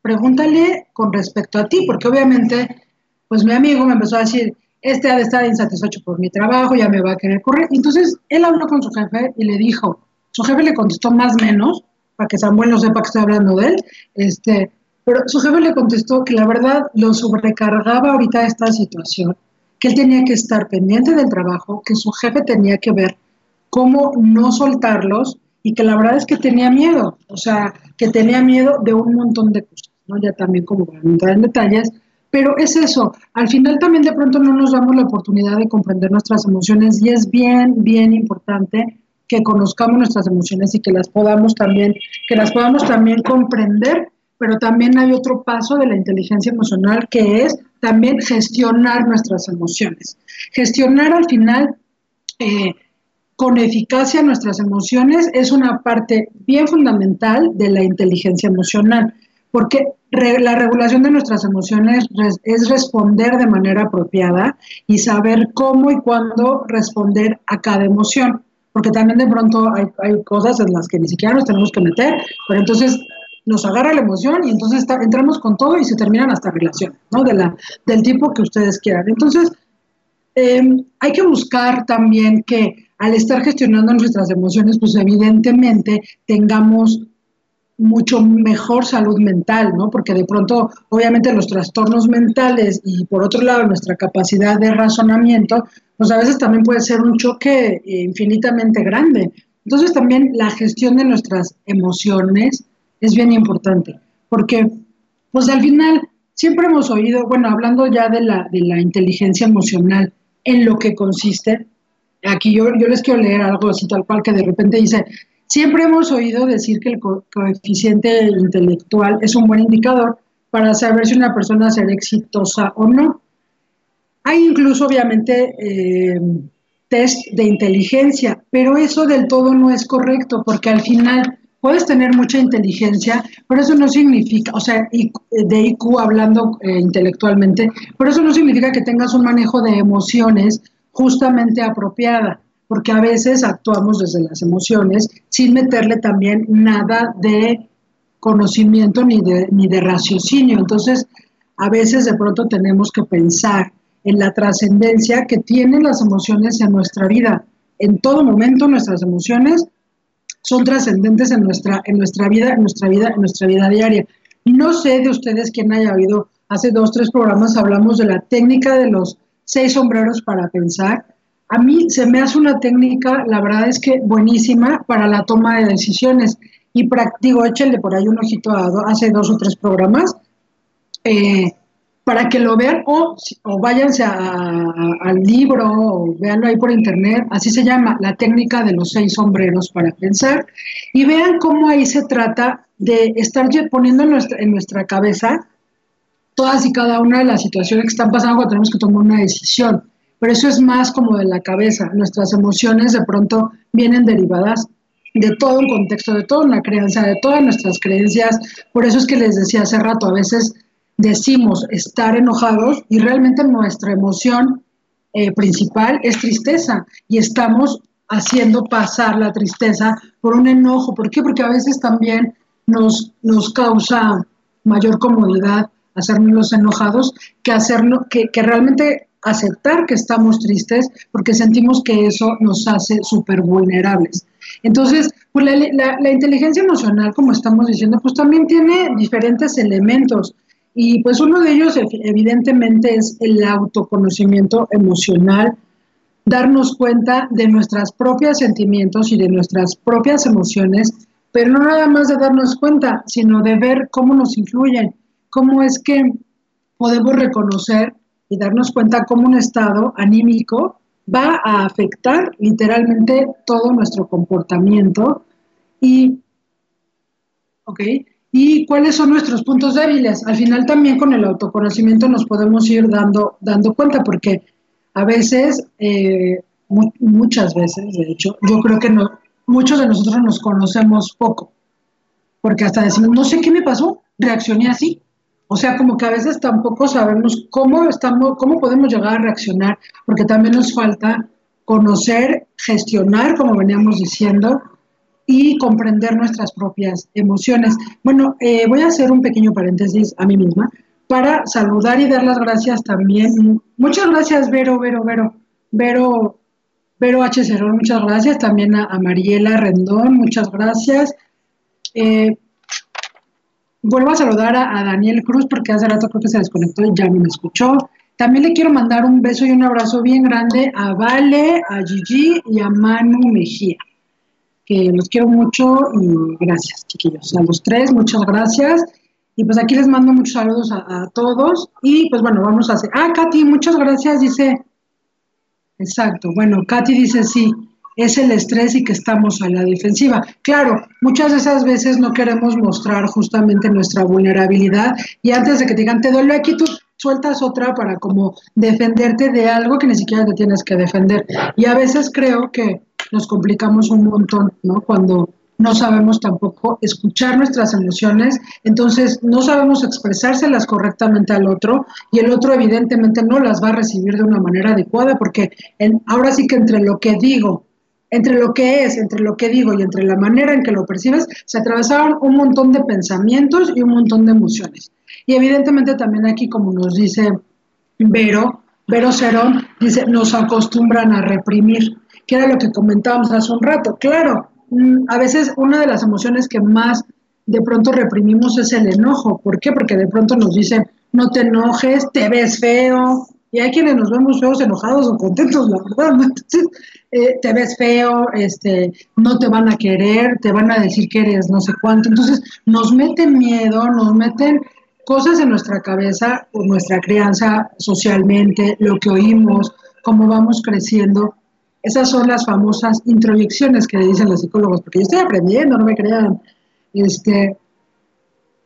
pregúntale con respecto a ti, porque obviamente, pues mi amigo me empezó a decir, este ha de estar insatisfecho por mi trabajo, ya me va a querer correr. Entonces, él habló con su jefe y le dijo, su jefe le contestó más o menos, para que Samuel no sepa que estoy hablando de él, este, pero su jefe le contestó que la verdad lo sobrecargaba ahorita esta situación, que él tenía que estar pendiente del trabajo, que su jefe tenía que ver cómo no soltarlos y que la verdad es que tenía miedo, o sea, que tenía miedo de un montón de cosas, ¿no? Ya también como para entrar en detalles, pero es eso, al final también de pronto no nos damos la oportunidad de comprender nuestras emociones y es bien, bien importante que conozcamos nuestras emociones y que las podamos también, que las podamos también comprender, pero también hay otro paso de la inteligencia emocional que es también gestionar nuestras emociones. Gestionar al final eh, con eficacia nuestras emociones es una parte bien fundamental de la inteligencia emocional, porque la regulación de nuestras emociones es responder de manera apropiada y saber cómo y cuándo responder a cada emoción, porque también de pronto hay, cosas en las que ni siquiera nos tenemos que meter, pero entonces nos agarra la emoción y entonces entramos con todo y se terminan hasta relaciones, ¿no? De la, del tipo que ustedes quieran. Entonces, em, hay que buscar también que al estar gestionando nuestras emociones, pues evidentemente tengamos mucho mejor salud mental, ¿no? Porque de pronto, obviamente, los trastornos mentales y por otro lado nuestra capacidad de razonamiento, pues a veces también puede ser un choque infinitamente grande. Entonces también la gestión de nuestras emociones es bien importante, porque pues al final siempre hemos oído, bueno, hablando ya de la, de la inteligencia emocional, en lo que consiste, aquí yo, yo les quiero leer algo así tal cual que de repente dice, siempre hemos oído decir que el coeficiente intelectual es un buen indicador para saber si una persona será exitosa o no. Hay incluso obviamente eh, test de inteligencia, pero eso del todo no es correcto porque al final puedes tener mucha inteligencia, pero eso no significa, o sea, de IQ hablando eh, intelectualmente, pero eso no significa que tengas un manejo de emociones justamente apropiada, porque a veces actuamos desde las emociones sin meterle también nada de conocimiento ni de, ni de raciocinio. Entonces, a veces de pronto tenemos que pensar en la trascendencia que tienen las emociones en nuestra vida. En todo momento nuestras emociones son trascendentes en nuestra, en nuestra vida, en nuestra vida, nuestra vida diaria. No sé de ustedes quién haya oído, hace dos, tres programas hablamos de la técnica de los seis sombreros para pensar. A mí se me hace una técnica, la verdad es que buenísima para la toma de decisiones. Y digo, échenle por ahí un ojito a, hace dos o tres programas eh, para que lo vean o, o váyanse al libro o véanlo ahí por internet. Así se llama, la técnica de los seis sombreros para pensar. Y vean cómo ahí se trata de estar poniendo en nuestra cabeza todas y cada una de las situaciones que están pasando cuando tenemos que tomar una decisión. Pero eso es más como de la cabeza. Nuestras emociones de pronto vienen derivadas de todo un contexto, de toda una crianza, de todas nuestras creencias. Por eso es que les decía hace rato, a veces decimos estar enojados y realmente nuestra emoción eh, principal es tristeza y estamos haciendo pasar la tristeza por un enojo. ¿Por qué? Porque a veces también nos, nos causa mayor comodidad hacernos enojados que, hacerlo, que, que realmente aceptar que estamos tristes porque sentimos que eso nos hace súper vulnerables. Entonces, pues la, la, inteligencia emocional, como estamos diciendo, pues también tiene diferentes elementos y pues uno de ellos evidentemente es el autoconocimiento emocional, darnos cuenta de nuestros propios sentimientos y de nuestras propias emociones, pero no nada más de darnos cuenta, sino de ver cómo nos influyen cómo es que podemos reconocer y darnos cuenta cómo un estado anímico va a afectar literalmente todo nuestro comportamiento y, y cuáles son nuestros puntos débiles. Al final también con el autoconocimiento nos podemos ir dando, dando cuenta porque a veces, eh, muchas veces, de hecho, yo creo que muchos de nosotros nos conocemos poco, porque hasta decimos, no sé qué me pasó, reaccioné así, o sea, como que a veces tampoco sabemos cómo estamos, cómo podemos llegar a reaccionar, porque también nos falta conocer, gestionar, como veníamos diciendo, y comprender nuestras propias emociones. Bueno, eh, voy a hacer un pequeño paréntesis a mí misma para saludar y dar las gracias también. Muchas gracias, Vero, Vero, Vero, Vero, Vero H. Cerón, muchas gracias. También a, Mariela Rendón, muchas gracias. Eh, Vuelvo a saludar a, Daniel Cruz porque hace rato creo que se desconectó y ya no me escuchó. También le quiero mandar un beso y un abrazo bien grande a Vale, a Gigi y a Manu Mejía, que los quiero mucho y gracias, chiquillos. A los tres, muchas gracias. Y pues aquí les mando muchos saludos a, todos. Y pues bueno, vamos a hacer. Ah, Katy, muchas gracias, dice. Exacto. Bueno, Katy dice sí, es el estrés y que estamos a la defensiva. Claro, muchas de esas veces no queremos mostrar justamente nuestra vulnerabilidad y antes de que te digan, te duele aquí, tú sueltas otra para como defenderte de algo que ni siquiera te tienes que defender. Y a veces creo que nos complicamos un montón, ¿no? Cuando no sabemos tampoco escuchar nuestras emociones, entonces no sabemos expresárselas correctamente al otro y el otro evidentemente no las va a recibir de una manera adecuada porque ahora sí que entre lo que digo, entre lo que es, entre lo que digo y entre la manera en que lo percibes, se atravesaron un montón de pensamientos y un montón de emociones. Y evidentemente también aquí, como nos dice Vero, Vero Cerón, dice, nos acostumbran a reprimir, que era lo que comentábamos hace un rato. Claro, Mm, a veces una de las emociones que más de pronto reprimimos es el enojo. ¿Por qué? Porque de pronto nos dicen, no te enojes, te ves feo. Y hay quienes nos vemos feos, enojados o contentos, la verdad. Entonces, eh, te ves feo, este, no te van a querer, te van a decir que eres no sé cuánto. Entonces, nos meten miedo, nos meten cosas en nuestra cabeza, por nuestra crianza socialmente, lo que oímos, cómo vamos creciendo esas son las famosas introyecciones que le dicen los psicólogos, porque yo estoy aprendiendo, no me crean. Este,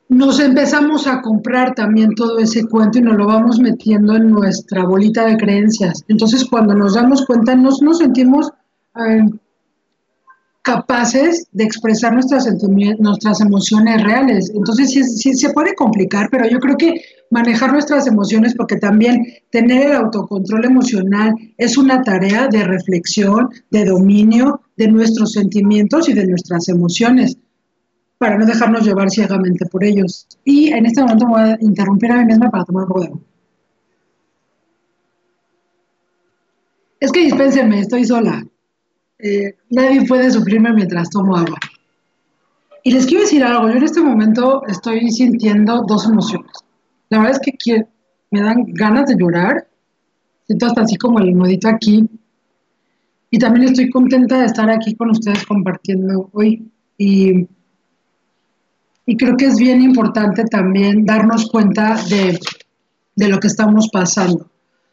nos empezamos a comprar también todo ese cuento y nos lo vamos metiendo en nuestra bolita de creencias. Entonces, cuando nos damos cuenta, nos, nos sentimos eh, capaces de expresar nuestras, nuestras emociones reales. Entonces sí, sí, se puede complicar, pero yo creo que manejar nuestras emociones, porque también tener el autocontrol emocional es una tarea de reflexión, de dominio de nuestros sentimientos y de nuestras emociones, para no dejarnos llevar ciegamente por ellos. Y en este momento voy a interrumpir a mí misma para tomar un poco. Es que dispénsenme, estoy sola. Eh, nadie puede sufrirme mientras tomo agua. Y les quiero decir algo, yo en este momento estoy sintiendo dos emociones. La verdad es que me dan ganas de llorar, siento hasta así como el modito aquí. Y también estoy contenta de estar aquí con ustedes compartiendo hoy. Y, y creo que es bien importante también darnos cuenta de, de lo que estamos pasando,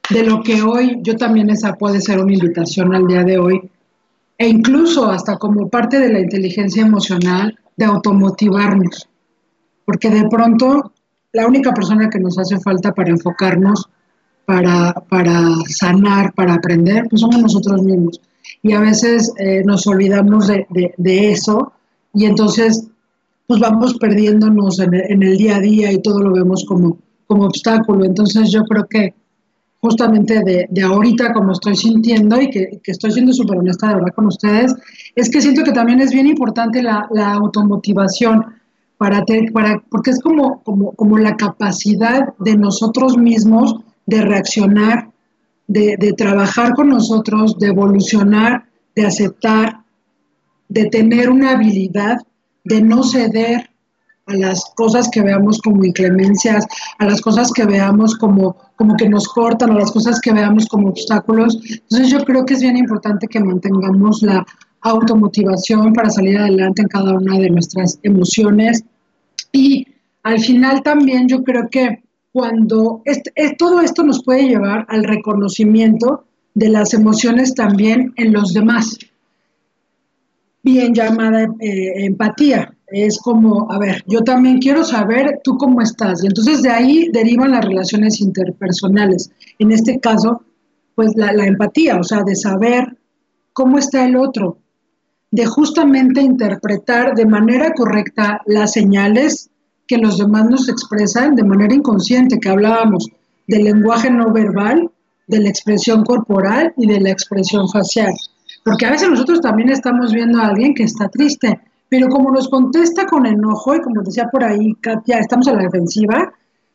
de lo que hoy, yo también esa puede ser una invitación al día de hoy, e incluso hasta como parte de la inteligencia emocional de automotivarnos, porque de pronto la única persona que nos hace falta para enfocarnos, para, para sanar, para aprender, pues somos nosotros mismos. Y a veces eh, nos olvidamos de, de, eso y entonces pues vamos perdiéndonos en el, en el, día a día y todo lo vemos como, como obstáculo. Entonces yo creo que justamente de, de, ahorita como estoy sintiendo y que, que estoy siendo súper honesta de verdad con ustedes, es que siento que también es bien importante la, la automotivación, para, para, porque es como, como, como la capacidad de nosotros mismos de reaccionar, de, de trabajar con nosotros, de evolucionar, de aceptar, de tener una habilidad, de no ceder a las cosas que veamos como inclemencias, a las cosas que veamos como, como que nos cortan, a las cosas que veamos como obstáculos. Entonces yo creo que es bien importante que mantengamos la automotivación para salir adelante en cada una de nuestras emociones. Y al final también yo creo que cuando este, todo esto nos puede llevar al reconocimiento de las emociones también en los demás, bien llamada eh, empatía es como, a ver, yo también quiero saber tú cómo estás. Y entonces de ahí derivan las relaciones interpersonales. En este caso, pues la, empatía, o sea, de saber cómo está el otro, de justamente interpretar de manera correcta las señales que los demás nos expresan de manera inconsciente, que hablábamos del lenguaje no verbal, de la expresión corporal y de la expresión facial. Porque a veces nosotros también estamos viendo a alguien que está triste, pero como nos contesta con enojo, y como decía por ahí Katia, estamos a la defensiva,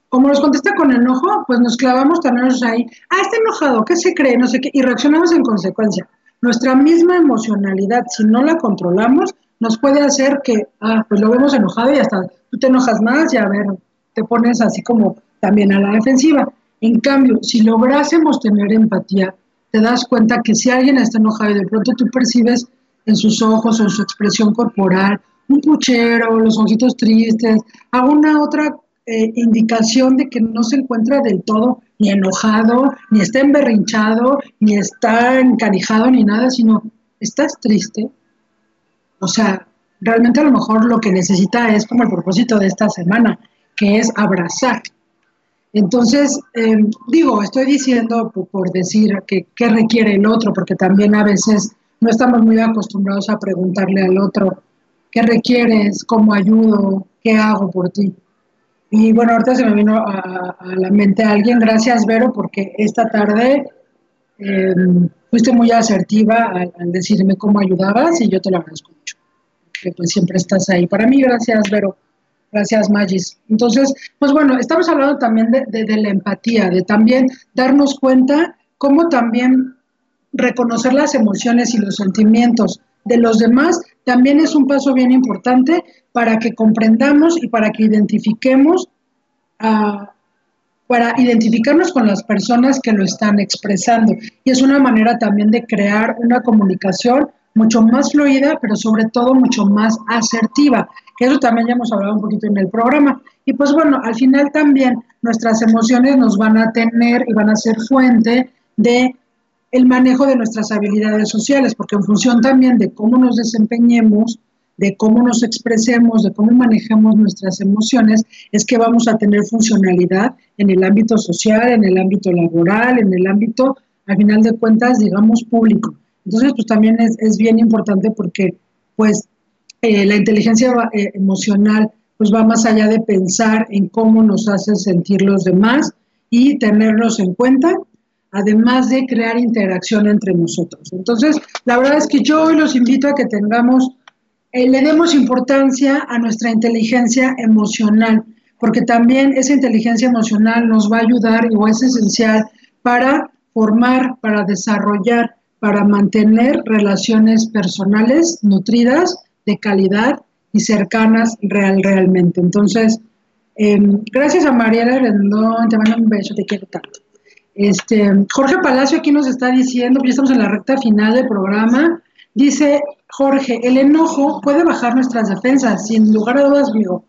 como nos contesta con enojo, pues nos clavamos también ahí, ah, está enojado, ¿qué se cree? No sé qué, y reaccionamos en consecuencia. Nuestra misma emocionalidad, si no la controlamos, nos puede hacer que, ah, pues lo vemos enojado y hasta tú te enojas más y a ver, te pones así como también a la defensiva. En cambio, si lográsemos tener empatía, te das cuenta que si alguien está enojado y de pronto tú percibes en sus ojos o en su expresión corporal un puchero, los ojitos tristes, alguna otra eh, indicación de que no se encuentra del todo ni enojado, ni está emberrinchado, ni está encanijado, ni nada, sino estás triste. O sea, realmente a lo mejor lo que necesita es como el propósito de esta semana, que es abrazar. Entonces, em, digo, estoy diciendo por, decir que qué requiere el otro, porque también a veces no estamos muy acostumbrados a preguntarle al otro, ¿qué requieres? ¿Cómo ayudo? ¿Qué hago por ti? Y bueno, ahorita se me vino a, la mente alguien, gracias Vero, porque esta tarde em, fuiste muy asertiva al, decirme cómo ayudabas y yo te lo agradezco mucho, que pues siempre estás ahí. Para mí, gracias Vero. Gracias, Magis. Entonces, pues bueno, estamos hablando también de, la empatía, de también darnos cuenta cómo también reconocer las emociones y los sentimientos de los demás también es un paso bien importante para que comprendamos y para que identifiquemos, uh, para identificarnos con las personas que lo están expresando. Y es una manera también de crear una comunicación mucho más fluida, pero sobre todo mucho más asertiva, que eso también ya hemos hablado un poquito en el programa. Y pues bueno, al final también nuestras emociones nos van a tener y van a ser fuente de el manejo de nuestras habilidades sociales, porque en función también de cómo nos desempeñemos, de cómo nos expresemos, de cómo manejemos nuestras emociones, es que vamos a tener funcionalidad en el ámbito social, en el ámbito laboral, en el ámbito, al final de cuentas, digamos, público. Entonces, pues también es, bien importante porque, pues, eh, la inteligencia eh, emocional, pues va más allá de pensar en cómo nos hacen sentir los demás y tenerlos en cuenta además de crear interacción entre nosotros. Entonces, la verdad es que yo hoy los invito a que tengamos, eh, le demos importancia a nuestra inteligencia emocional, porque también esa inteligencia emocional nos va a ayudar o es esencial para formar, para desarrollar, para mantener relaciones personales nutridas, de calidad y cercanas real, realmente. Entonces, em, gracias a Mariela Rendón, te mando un beso, te quiero tanto. Este, Jorge Palacio aquí nos está diciendo, ya estamos en la recta final del programa, dice Jorge, el enojo puede bajar nuestras defensas, sin lugar a dudas, digo.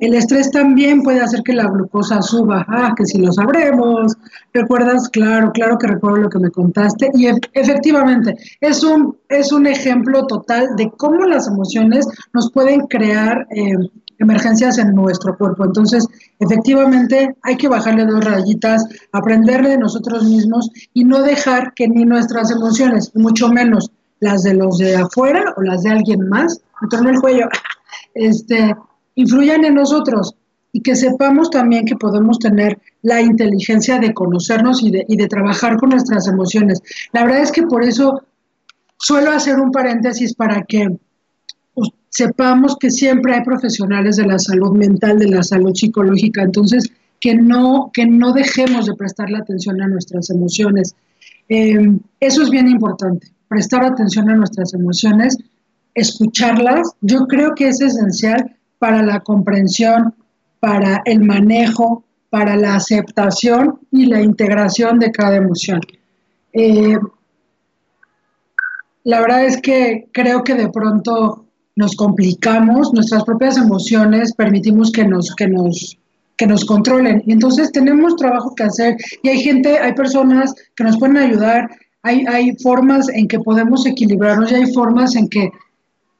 El estrés también puede hacer que la glucosa suba. Ah, que si lo sabremos. ¿Recuerdas? Claro, claro que recuerdo lo que me contaste. Y efectivamente, es un, es un ejemplo total de cómo las emociones nos pueden crear eh, emergencias en nuestro cuerpo. Entonces, efectivamente, hay que bajarle dos rayitas, aprenderle de nosotros mismos y no dejar que ni nuestras emociones, mucho menos las de los de afuera o las de alguien más, me torno el cuello, este, influyan en nosotros y que sepamos también que podemos tener la inteligencia de conocernos y de, trabajar con nuestras emociones. La verdad es que por eso suelo hacer un paréntesis para que sepamos que siempre hay profesionales de la salud mental, de la salud psicológica, entonces que no, que no dejemos de prestarle atención a nuestras emociones. Eh, eso es bien importante, prestar atención a nuestras emociones, escucharlas, yo creo que es esencial para la comprensión, para el manejo, para la aceptación y la integración de cada emoción. Eh, la verdad es que creo que de pronto nos complicamos, nuestras propias emociones permitimos que nos, que nos, que nos controlen. Y entonces tenemos trabajo que hacer y hay gente, hay personas que nos pueden ayudar, hay, hay formas en que podemos equilibrarnos y hay formas en que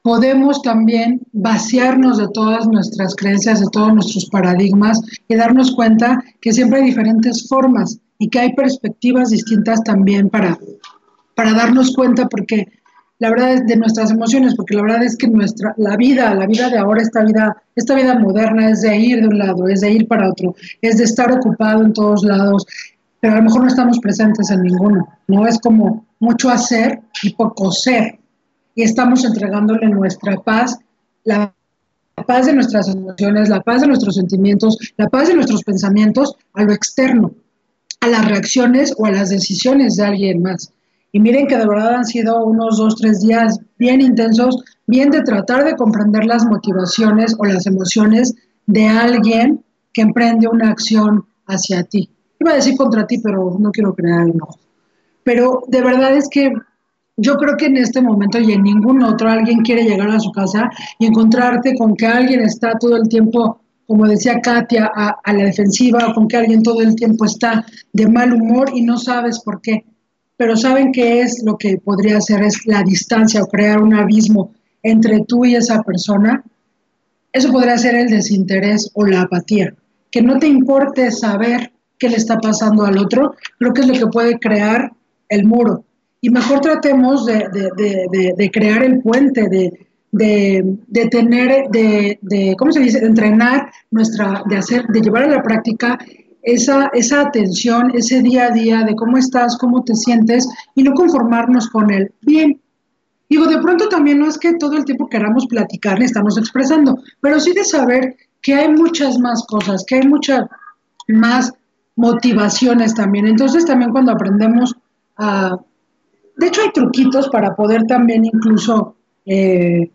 podemos también vaciarnos de todas nuestras creencias, de todos nuestros paradigmas y darnos cuenta que siempre hay diferentes formas y que hay perspectivas distintas también para, para darnos cuenta porque la verdad es de nuestras emociones, porque la verdad es que nuestra, la vida, la vida de ahora, esta vida, esta vida moderna es de ir de un lado, es de ir para otro, es de estar ocupado en todos lados, pero a lo mejor no estamos presentes en ninguno, ¿no? Es como mucho hacer y poco ser. Y estamos entregándole nuestra paz, la paz de nuestras emociones, la paz de nuestros sentimientos, la paz de nuestros pensamientos a lo externo, a las reacciones o a las decisiones de alguien más. Y miren que de verdad han sido unos dos, tres días bien intensos, bien de tratar de comprender las motivaciones o las emociones de alguien que emprende una acción hacia ti. iba a decir contra ti, pero no quiero crear enojo. Pero de verdad es que yo creo que en este momento y en ningún otro alguien quiere llegar a su casa y encontrarte con que alguien está todo el tiempo, como decía Katia, a, la defensiva o con que alguien todo el tiempo está de mal humor y no sabes por qué. Pero saben que es lo que podría hacer es la distancia o crear un abismo entre tú y esa persona. Eso podría ser el desinterés o la apatía. Que no te importe saber qué le está pasando al otro, creo que es lo que puede crear el muro y mejor tratemos de, de, de, crear el puente, de, tener, de, ¿cómo se dice?, de entrenar nuestra, de hacer, de llevar a la práctica esa, esa atención, ese día a día de cómo estás, cómo te sientes y no conformarnos con el bien. Digo, de pronto también no es que todo el tiempo queramos platicar ni estamos expresando, pero sí de saber que hay muchas más cosas, que hay muchas más motivaciones también. Entonces también cuando aprendemos a de hecho, hay truquitos para poder también incluso, eh,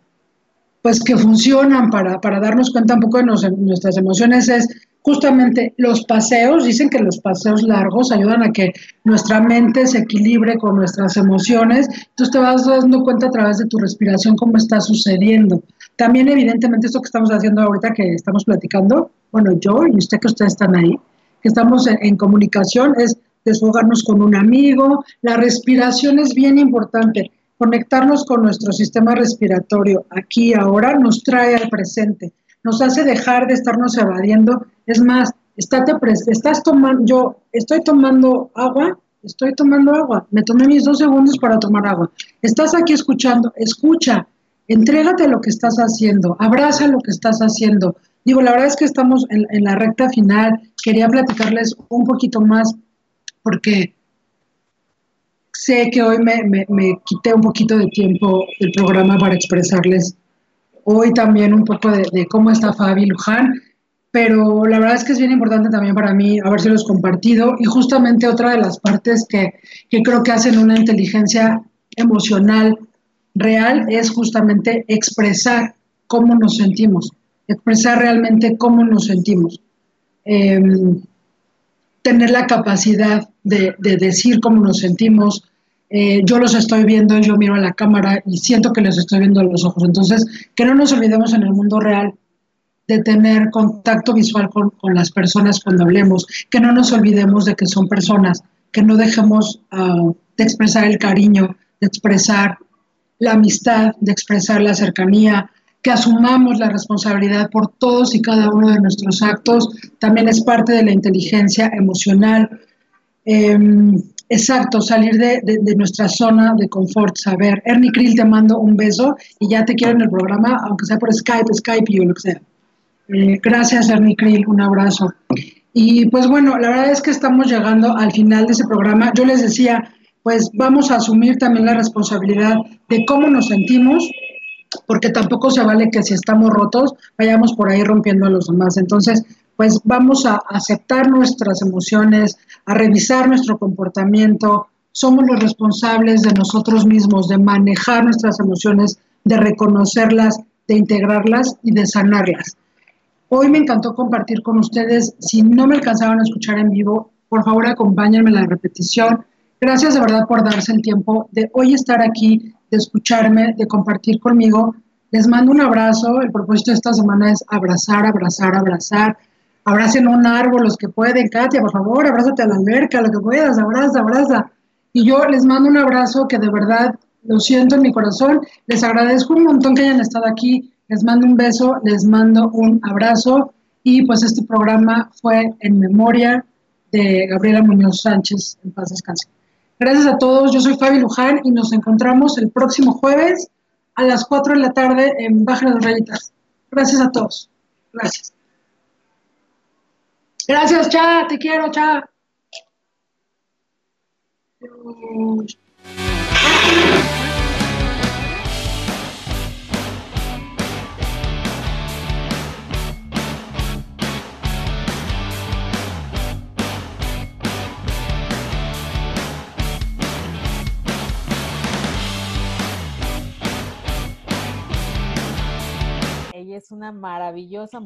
pues que funcionan para, para, darnos cuenta un poco de nuestras emociones, es justamente los paseos. Dicen que los paseos largos ayudan a que nuestra mente se equilibre con nuestras emociones. Entonces te vas dando cuenta a través de tu respiración cómo está sucediendo. También, evidentemente, esto que estamos haciendo ahorita, que estamos platicando, bueno, yo y usted que ustedes están ahí, que estamos en, en comunicación, es desfogarnos con un amigo. La respiración es bien importante. Conectarnos con nuestro sistema respiratorio aquí ahora nos trae al presente, nos hace dejar de estarnos evadiendo. Es más, estate estás tomando, yo estoy tomando agua, estoy tomando agua, me tomé mis dos segundos para tomar agua. Estás aquí escuchando, escucha, entrégate lo que estás haciendo, abraza lo que estás haciendo. Digo, la verdad es que estamos en, en la recta final, quería platicarles un poquito más porque sé que hoy me, quité un poquito de tiempo del programa para expresarles hoy también un poco de, cómo está Fabi Luján, pero la verdad es que es bien importante también para mí habérselos compartido y justamente otra de las partes que, que creo que hacen una inteligencia emocional real es justamente expresar cómo nos sentimos, expresar realmente cómo nos sentimos. Eh, tener la capacidad de, de decir cómo nos sentimos. Eh, yo los estoy viendo, yo miro a la cámara y siento que les estoy viendo a los ojos. Entonces, que no nos olvidemos en el mundo real de tener contacto visual con, las personas cuando hablemos, que no nos olvidemos de que son personas, que no dejemos uh, de expresar el cariño, de expresar la amistad, de expresar la cercanía, que asumamos la responsabilidad por todos y cada uno de nuestros actos, también es parte de la inteligencia emocional. Eh, exacto, salir de, de, de, nuestra zona de confort, saber. Ernie Krill, te mando un beso y ya te quiero en el programa, aunque sea por Skype, Skype o lo que sea. Eh, gracias, Ernie Krill, un abrazo. Y pues bueno, la verdad es que estamos llegando al final de ese programa. Yo les decía, pues vamos a asumir también la responsabilidad de cómo nos sentimos, porque tampoco se vale que si estamos rotos vayamos por ahí rompiendo a los demás. Entonces, pues vamos a aceptar nuestras emociones, a revisar nuestro comportamiento. Somos los responsables de nosotros mismos, de manejar nuestras emociones, de reconocerlas, de integrarlas y de sanarlas. Hoy me encantó compartir con ustedes. Si no me alcanzaron a escuchar en vivo, por favor acompáñenme en la repetición. Gracias de verdad por darse el tiempo de hoy estar aquí de escucharme, de compartir conmigo. Les mando un abrazo. El propósito de esta semana es abrazar, abrazar, abrazar. Abracen un árbol los que pueden. Katia, por favor, abrázate a la alberca, lo que puedas, abraza, abraza. Y yo les mando un abrazo que de verdad lo siento en mi corazón. Les agradezco un montón que hayan estado aquí. Les mando un beso, les mando un abrazo. Y pues este programa fue en memoria de Gabriela Muñoz Sánchez, en paz descanse. Gracias a todos, yo soy Fabi Luján y nos encontramos el próximo jueves a las 4 de la tarde en Baja de Rayitas. Gracias a todos. Gracias. Gracias, Cha, te quiero, Cha. Es una maravillosa